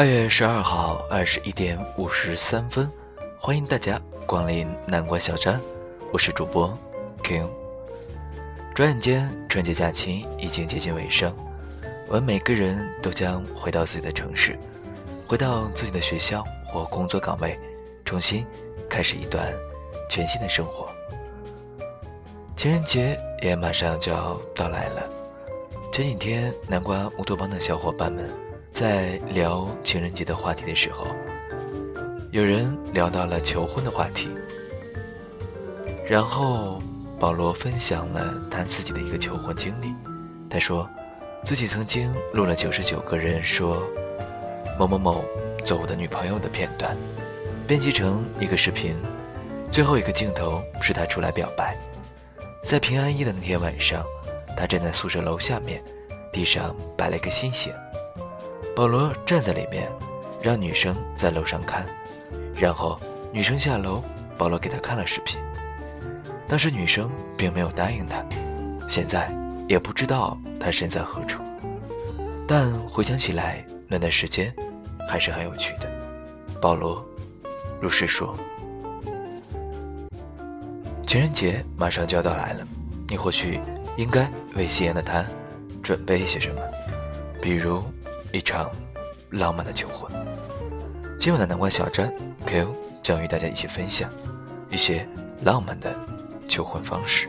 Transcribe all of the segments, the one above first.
二月十二号二十一点五十三分，欢迎大家光临南瓜小站，我是主播 King。转眼间，春节假期已经接近尾声，我们每个人都将回到自己的城市，回到自己的学校或工作岗位，重新开始一段全新的生活。情人节也马上就要到来了，前几天南瓜乌托邦的小伙伴们。在聊情人节的话题的时候，有人聊到了求婚的话题，然后保罗分享了他自己的一个求婚经历。他说，自己曾经录了九十九个人说某某某做我的女朋友的片段，编辑成一个视频。最后一个镜头是他出来表白，在平安夜的那天晚上，他站在宿舍楼下面，地上摆了一个心形。保罗站在里面，让女生在楼上看，然后女生下楼，保罗给她看了视频。当时女生并没有答应他，现在也不知道他身在何处，但回想起来那段时间还是很有趣的。保罗如是说：“情人节马上就要到来了，你或许应该为夕阳的他准备一些什么，比如……”一场浪漫的求婚。今晚的南瓜小站，Q 将与大家一起分享一些浪漫的求婚方式。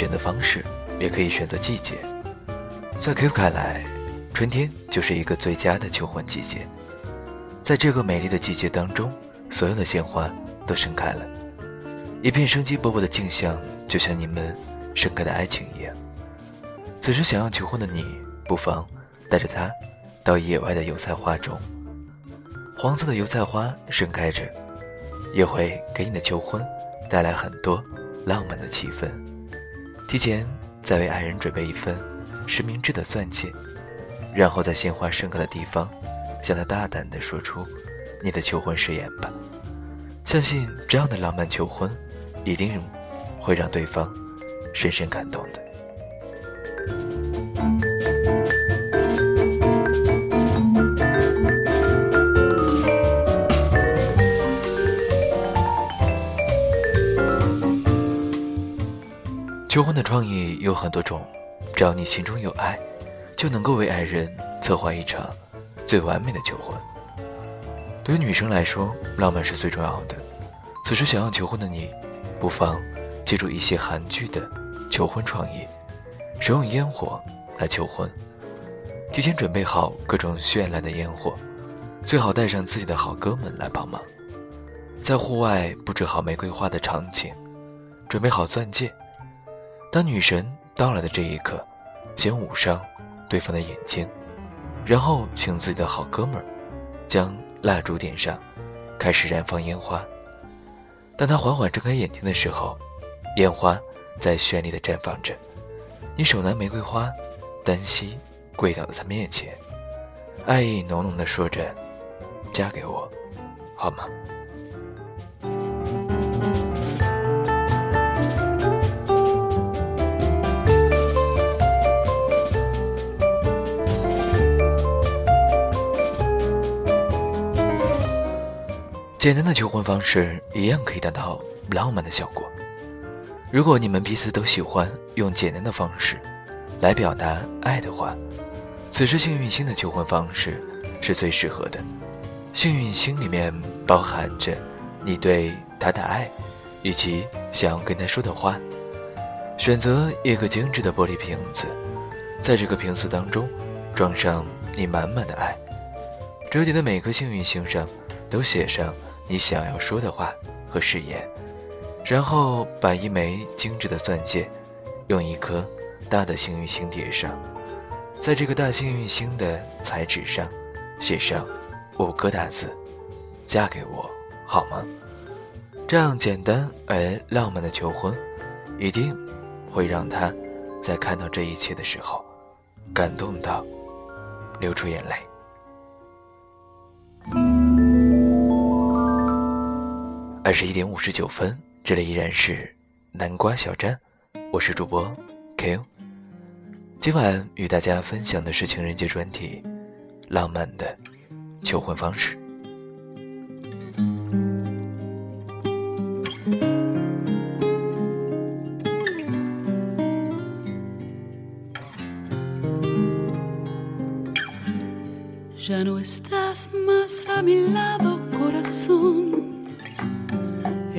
选择方式，也可以选择季节。在 Q 看来，春天就是一个最佳的求婚季节。在这个美丽的季节当中，所有的鲜花都盛开了，一片生机勃勃的景象，就像你们盛开的爱情一样。此时想要求婚的你，不妨带着它到野外的油菜花中。黄色的油菜花盛开着，也会给你的求婚带来很多。浪漫的气氛，提前再为爱人准备一份实名制的钻戒，然后在鲜花盛开的地方，向他大胆地说出你的求婚誓言吧。相信这样的浪漫求婚，一定会让对方深深感动的。求婚的创意有很多种，只要你心中有爱，就能够为爱人策划一场最完美的求婚。对于女生来说，浪漫是最重要的。此时想要求婚的你，不妨借助一些韩剧的求婚创意，使用烟火来求婚。提前准备好各种绚烂的烟火，最好带上自己的好哥们来帮忙。在户外布置好玫瑰花的场景，准备好钻戒。当女神到来的这一刻，先捂上对方的眼睛，然后请自己的好哥们儿将蜡烛点上，开始燃放烟花。当他缓缓睁开眼睛的时候，烟花在绚丽的绽放着。你手拿玫瑰花，单膝跪倒在他面前，爱意浓浓的说着：“嫁给我，好吗？”简单的求婚方式一样可以达到浪漫的效果。如果你们彼此都喜欢用简单的方式来表达爱的话，此时幸运星的求婚方式是最适合的。幸运星里面包含着你对他的爱，以及想要跟他说的话。选择一个精致的玻璃瓶子，在这个瓶子当中装上你满满的爱，折叠的每颗幸运星上都写上。你想要说的话和誓言，然后把一枚精致的钻戒，用一颗大的幸运星叠上，在这个大幸运星的彩纸上写上五个大字：“嫁给我，好吗？”这样简单而浪漫的求婚，一定会让他在看到这一切的时候，感动到流出眼泪。二十一点五十九分，这里依然是南瓜小站，我是主播 Q。今晚与大家分享的是情人节专题，浪漫的求婚方式。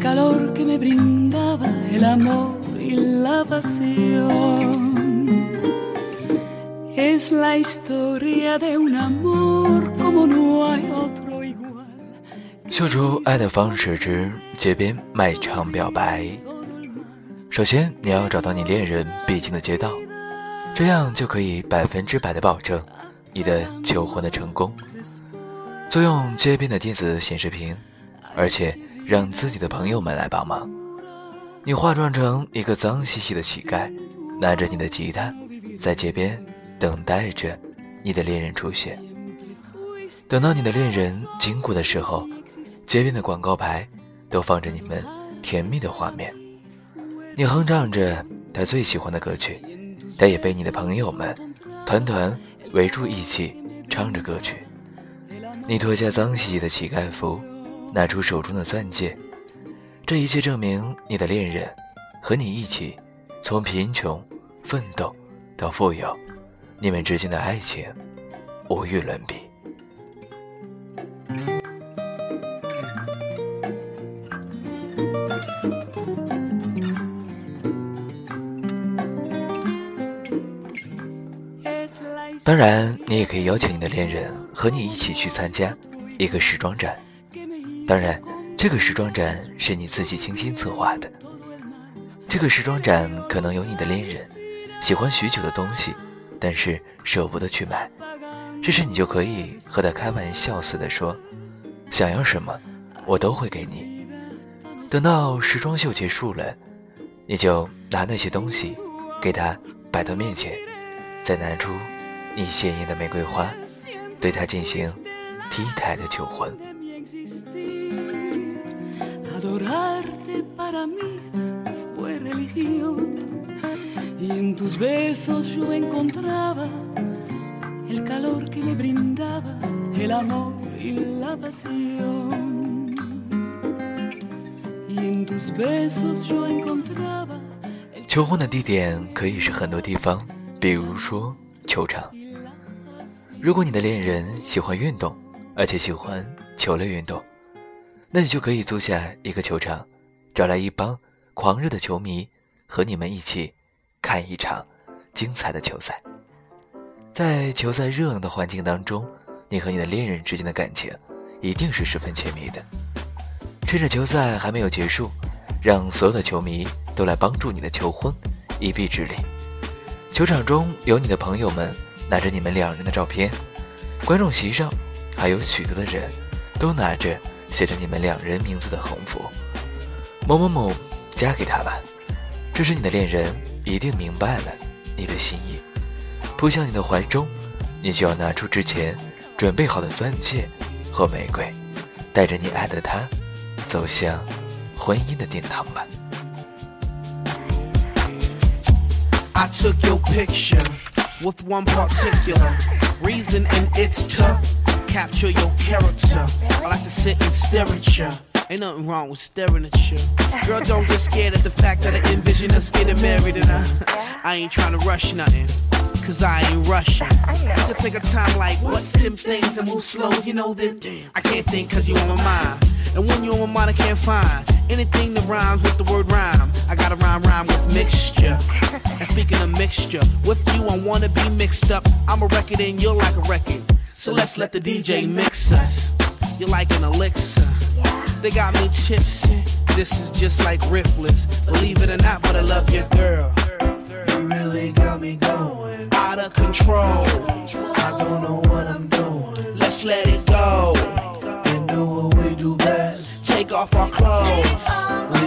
calor que me brindaba el amor y la pasión. Es la historia de un amor como no hay otro igual. 秀出爱的方式之街边卖场表白。首先，你要找到你恋人必经的街道，这样就可以百分之百的保证你的求婚的成功。租用街边的电子显示屏，而且。让自己的朋友们来帮忙。你化妆成一个脏兮兮的乞丐，拿着你的吉他，在街边等待着你的恋人出现。等到你的恋人经过的时候，街边的广告牌都放着你们甜蜜的画面。你哼唱着他最喜欢的歌曲，他也被你的朋友们团团围住一起唱着歌曲。你脱下脏兮兮的乞丐服。拿出手中的钻戒，这一切证明你的恋人和你一起从贫穷奋斗到富有，你们之间的爱情无与伦比。当然，你也可以邀请你的恋人和你一起去参加一个时装展。当然，这个时装展是你自己精心策划的。这个时装展可能有你的恋人喜欢许久的东西，但是舍不得去买。这时你就可以和他开玩笑似的说：“想要什么，我都会给你。”等到时装秀结束了，你就拿那些东西给他摆到面前，再拿出你鲜艳的玫瑰花，对他进行 T 台的求婚。Adorarte para mí fue religión y en tus besos yo encontraba el calor que me brindaba el amor y la pasión. Y en tus besos yo encontraba 求婚的地点可以是很多地方，比如说球场。如果你的恋人喜欢运动，而且喜欢球类运动，那你就可以租下一个球场，找来一帮狂热的球迷，和你们一起看一场精彩的球赛。在球赛热闹的环境当中，你和你的恋人之间的感情一定是十分亲密的。趁着球赛还没有结束，让所有的球迷都来帮助你的求婚，一臂之力。球场中有你的朋友们拿着你们两人的照片，观众席上还有许多的人，都拿着。写着你们两人名字的横幅，某某某，嫁给他吧。这是你的恋人一定明白了你的心意，扑向你的怀中，你就要拿出之前准备好的钻戒和玫瑰，带着你爱的他，走向婚姻的殿堂吧。I took your picture with one particular reason, and it's to. Capture your character. I like to sit and stare at you. Ain't nothing wrong with staring at you. Girl, don't get scared of the fact that I envision us getting married and I, I ain't trying to rush nothing. Cause I ain't rushing. You can take a time like, what's them things and move slow, you know, then I can't think cause you on my mind. And when you on my mind, I can't find Anything that rhymes with the word rhyme, I gotta rhyme rhyme with mixture. and speaking of mixture, with you I wanna be mixed up. I'm a record and you're like a record. So let's let the DJ mix us. You're like an elixir. They got me tipsy. This is just like Ripley's. Believe it or not, but I love your girl. You really got me going out of control. I don't know what I'm doing. Let's let it go and do what we do best. Take off our clothes.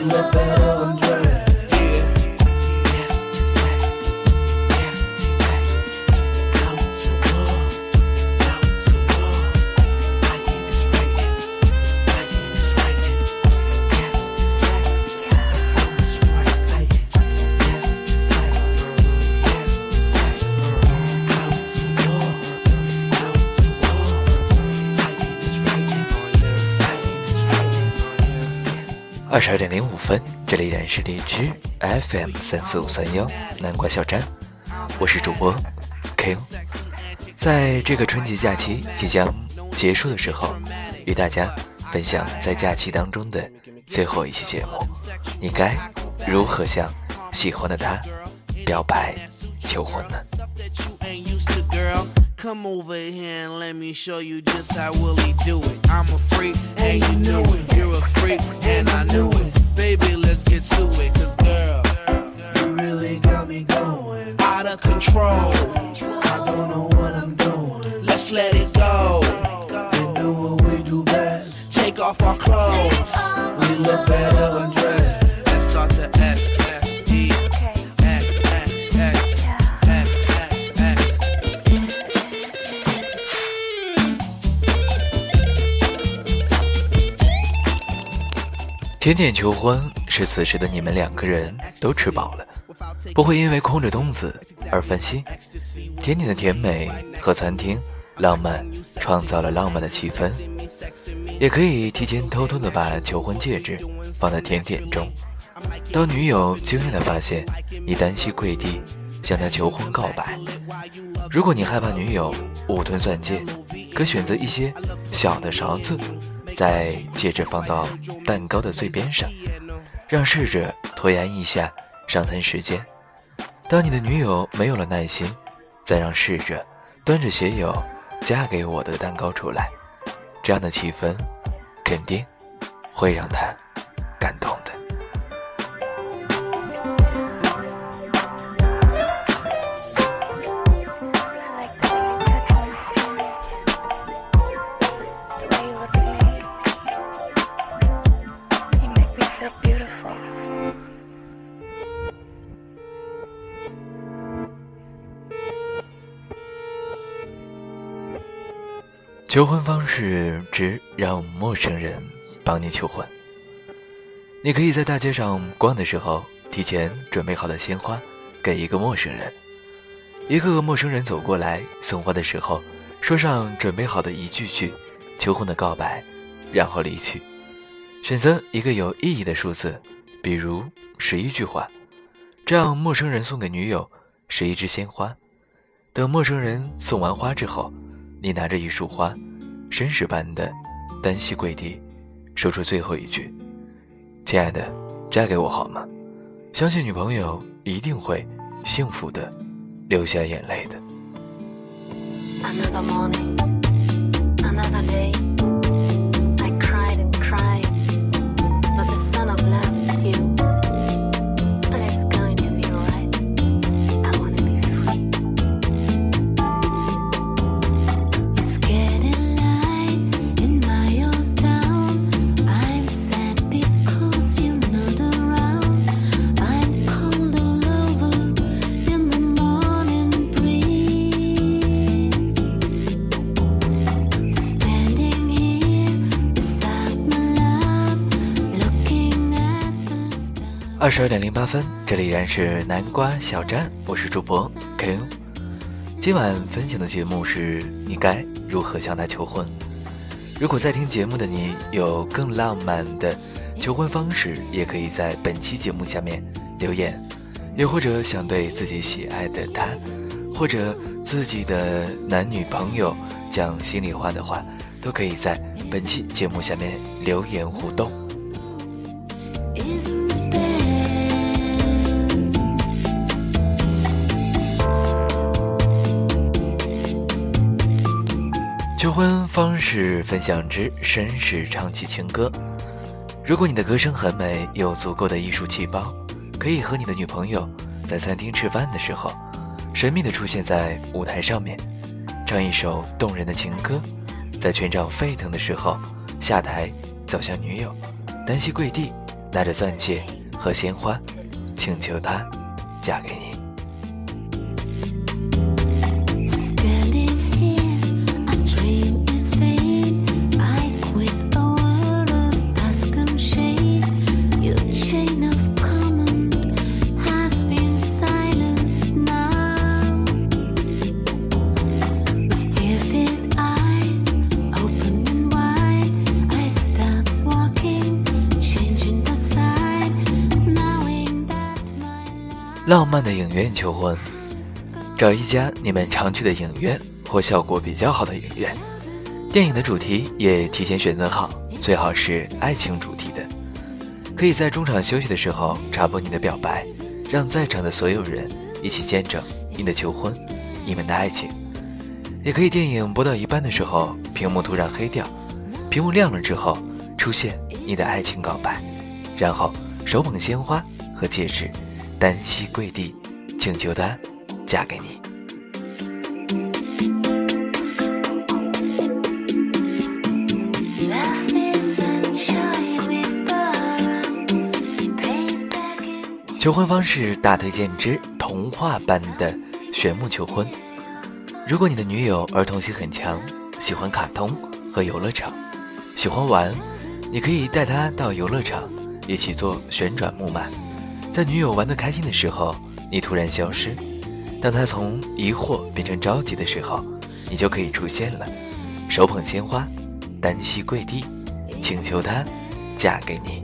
二点零五分，这里依然是荔枝 FM 三四五三幺南瓜小站，我是主播 K O，。在这个春节假期即将结束的时候，与大家分享在假期当中的最后一期节目，你该如何向喜欢的他表白求婚呢？Come over here and let me show you just how Willie do it. I'm a freak, and you knew it. You're a freak, and I knew it. Baby, let's get to it, cause girl, you really got me going out of control. I don't know what I'm doing. Let's let it go and do what we do best. Take off our clothes, we look better undressed. 甜点求婚是此时的你们两个人都吃饱了，不会因为空着肚子而分心。甜点的甜美和餐厅浪漫创造了浪漫的气氛，也可以提前偷偷的把求婚戒指放在甜点中，当女友惊讶的发现你单膝跪地向她求婚告白。如果你害怕女友误吞钻戒，可选择一些小的勺子，再接着放到蛋糕的最边上，让侍者拖延一下上餐时间。当你的女友没有了耐心，再让侍者端着写有“嫁给我”的蛋糕出来，这样的气氛肯定会让她感动求婚方式之让陌生人帮你求婚。你可以在大街上逛的时候，提前准备好的鲜花给一个陌生人。一个个陌生人走过来送花的时候，说上准备好的一句句求婚的告白，然后离去。选择一个有意义的数字，比如十一句话，这样陌生人送给女友十一支鲜花。等陌生人送完花之后，你拿着一束花，绅士般的单膝跪地，说出最后一句：“亲爱的，嫁给我好吗？”相信女朋友一定会幸福的流下眼泪的。Another morning, another day. 二十二点零八分，这里依然是南瓜小站，我是主播 Q。今晚分享的节目是你该如何向他求婚。如果在听节目的你有更浪漫的求婚方式，也可以在本期节目下面留言，又或者想对自己喜爱的他，或者自己的男女朋友讲心里话的话，都可以在本期节目下面留言互动。方式分享之绅士唱起情歌。如果你的歌声很美，有足够的艺术细胞，可以和你的女朋友在餐厅吃饭的时候，神秘的出现在舞台上面，唱一首动人的情歌，在全场沸腾的时候下台走向女友，单膝跪地，拿着钻戒和鲜花，请求她嫁给你。浪漫的影院求婚，找一家你们常去的影院或效果比较好的影院。电影的主题也提前选择好，最好是爱情主题的。可以在中场休息的时候插播你的表白，让在场的所有人一起见证你的求婚，你们的爱情。也可以电影播到一半的时候，屏幕突然黑掉，屏幕亮了之后出现你的爱情告白，然后手捧鲜花和戒指，单膝跪地，请求她嫁给你。求婚方式大推荐之童话般的玄木求婚。如果你的女友儿童心很强，喜欢卡通和游乐场，喜欢玩，你可以带她到游乐场，一起坐旋转木马。在女友玩得开心的时候，你突然消失；当她从疑惑变成着急的时候，你就可以出现了，手捧鲜花，单膝跪地，请求她嫁给你。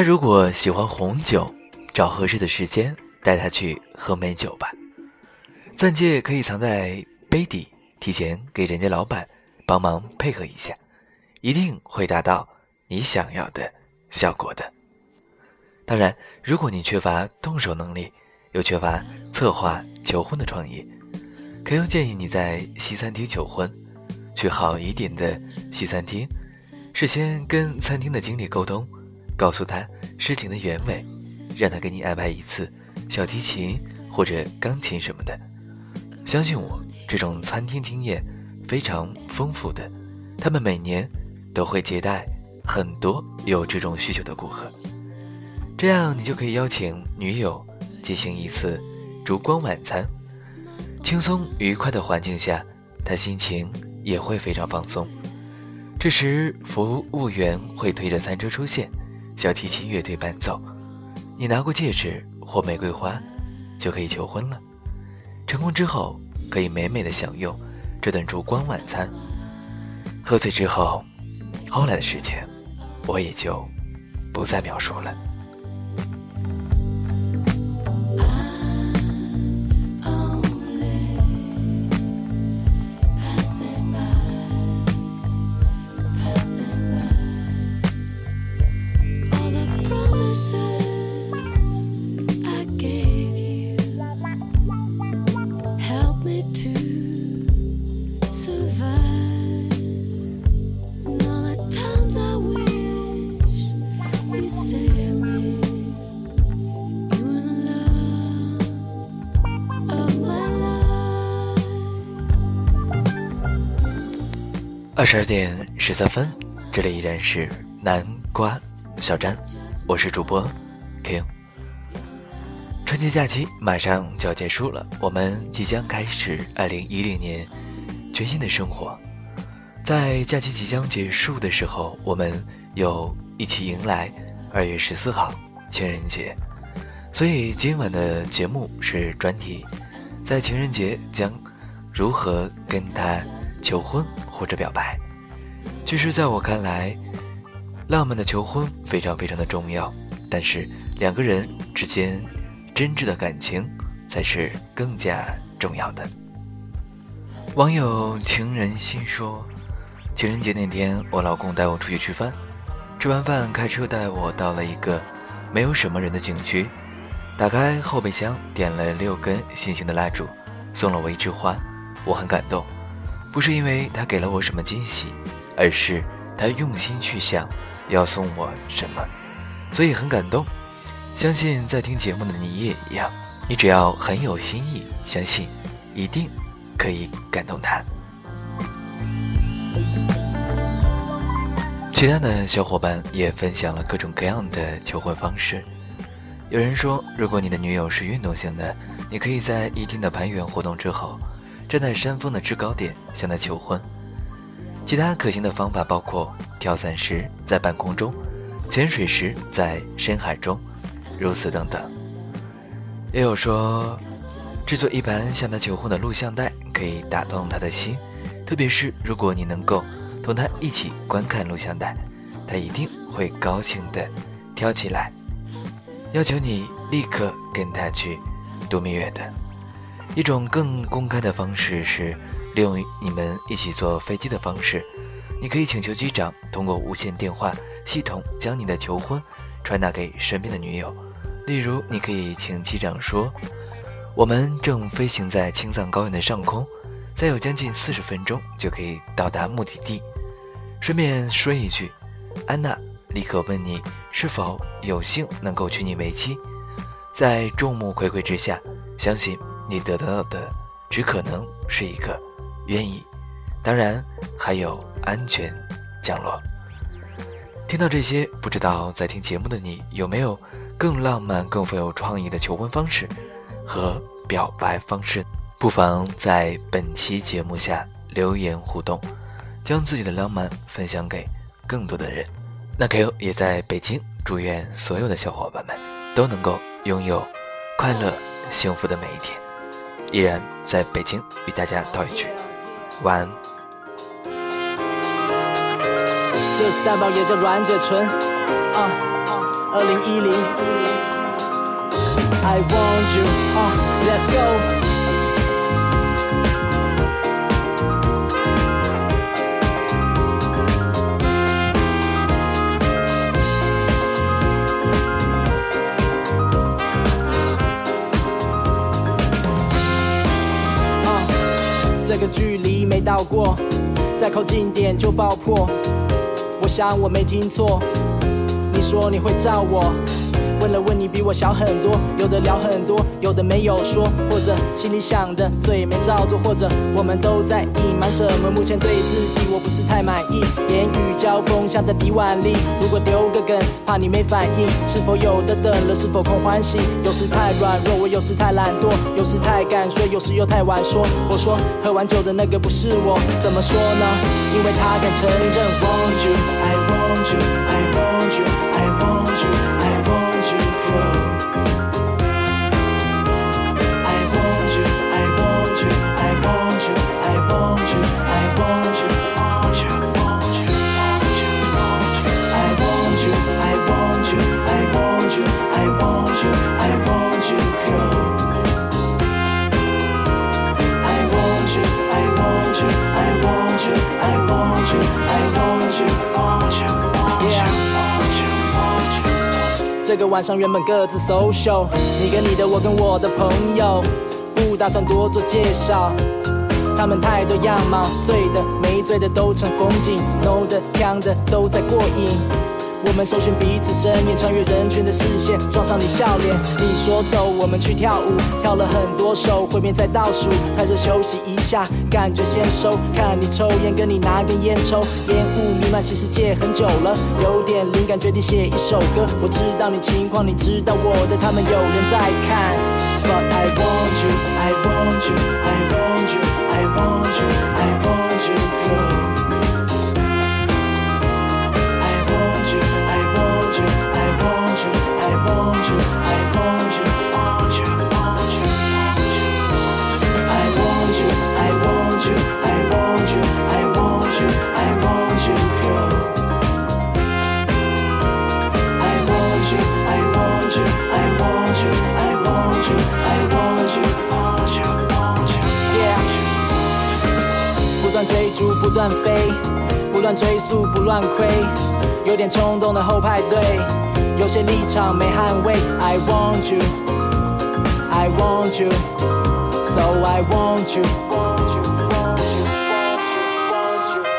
他如果喜欢红酒，找合适的时间带他去喝美酒吧。钻戒可以藏在杯底，提前给人家老板帮忙配合一下，一定会达到你想要的效果的。当然，如果你缺乏动手能力，又缺乏策划求婚的创意，可又建议你在西餐厅求婚，去好一点的西餐厅，事先跟餐厅的经理沟通，告诉他事情的原委，让他给你安排一次小提琴或者钢琴什么的。相信我，这种餐厅经验非常丰富的，他们每年都会接待很多有这种需求的顾客。这样你就可以邀请女友进行一次烛光晚餐，轻松愉快的环境下，她心情也会非常放松。这时，服务员会推着餐车出现，小提琴乐队伴奏，你拿过戒指或玫瑰花，就可以求婚了。成功之后，可以美美的享用这顿烛光晚餐。喝醉之后，后来的事情，我也就不再描述了。二十二点十三分，这里依然是南瓜小詹，我是主播 King。春节假期马上就要结束了，我们即将开始二零一零年全新的生活。在假期即将结束的时候，我们又一起迎来二月十四号情人节。所以今晚的节目是专题，在情人节将如何跟他求婚或者表白。其实，在我看来，浪漫的求婚非常非常的重要，但是两个人之间真挚的感情才是更加重要的。网友情人心说，情人节那天，我老公带我出去吃饭，吃完饭开车带我到了一个没有什么人的景区，打开后备箱点了六根心形的蜡烛，送了我一枝花，我很感动，不是因为他给了我什么惊喜，而是他用心去想要送我什么，所以很感动。相信在听节目的你也一样，你只要很有心意，相信一定。可以感动他。其他的小伙伴也分享了各种各样的求婚方式。有人说，如果你的女友是运动型的，你可以在一天的攀援活动之后，站在山峰的制高点向她求婚。其他可行的方法包括跳伞时在半空中，潜水时在深海中，如此等等。也有说，制作一盘向她求婚的录像带。可以打动他的心，特别是如果你能够同他一起观看录像带，他一定会高兴的跳起来。要求你立刻跟他去度蜜月的一种更公开的方式是利用你们一起坐飞机的方式，你可以请求机长通过无线电话系统将你的求婚传达给身边的女友。例如，你可以请机长说。我们正飞行在青藏高原的上空，再有将近四十分钟就可以到达目的地。顺便说一句，安娜立刻问你是否有幸能够娶你为妻。在众目睽睽之下，相信你得到的只可能是一个愿意，当然还有安全降落。听到这些，不知道在听节目的你有没有更浪漫、更富有创意的求婚方式？和表白方式，不妨在本期节目下留言互动，将自己的浪漫分享给更多的人。那 Q 也在北京，祝愿所有的小伙伴们都能够拥有快乐幸福的每一天。依然在北京与大家道一句晚安。这是蛋堡，也叫软嘴唇。啊，二零一零。I want you, uh, let's go. 个距离没到过，再靠近点就爆破。我想我没听错，你说你会照我。问了问你比我小很多，有的聊很多，有的没有说，或者心里想的嘴没照做，或者我们都在隐瞒什么？目前对自己我不是太满意，言语交锋像在比腕力。如果丢个梗，怕你没反应，是否有的等了？是否空欢喜？有时太软弱，我有时太懒惰，有时太敢说，有时又太晚说。我说喝完酒的那个不是我，怎么说呢？因为他敢承认。Want you, I want you, I want you, 个晚上原本各自 social，你跟你的，我跟我的朋友，不打算多做介绍。他们太多样貌，醉的没醉的都成风景，no 的呛的都在过瘾。我们搜寻彼此身影，穿越人群的视线，撞上你笑脸。你说走，我们去跳舞，跳了很多首，会面在倒数，太热休息一下，感觉先收。看你抽烟，跟你拿根烟抽，烟雾弥漫，其实戒很久了，有点灵感，决定写一首歌。我知道你情况，你知道我的，他们有人在看。But I want you, I want you, I want you, I want you, I want you, 后排队，有些立场没捍卫。I want you, I want you, so I want you.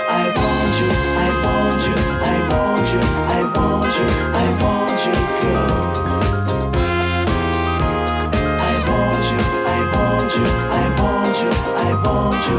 I want you, I want you, I want you, I want you, I want you, girl. I want you, I want you, I want you, I want you,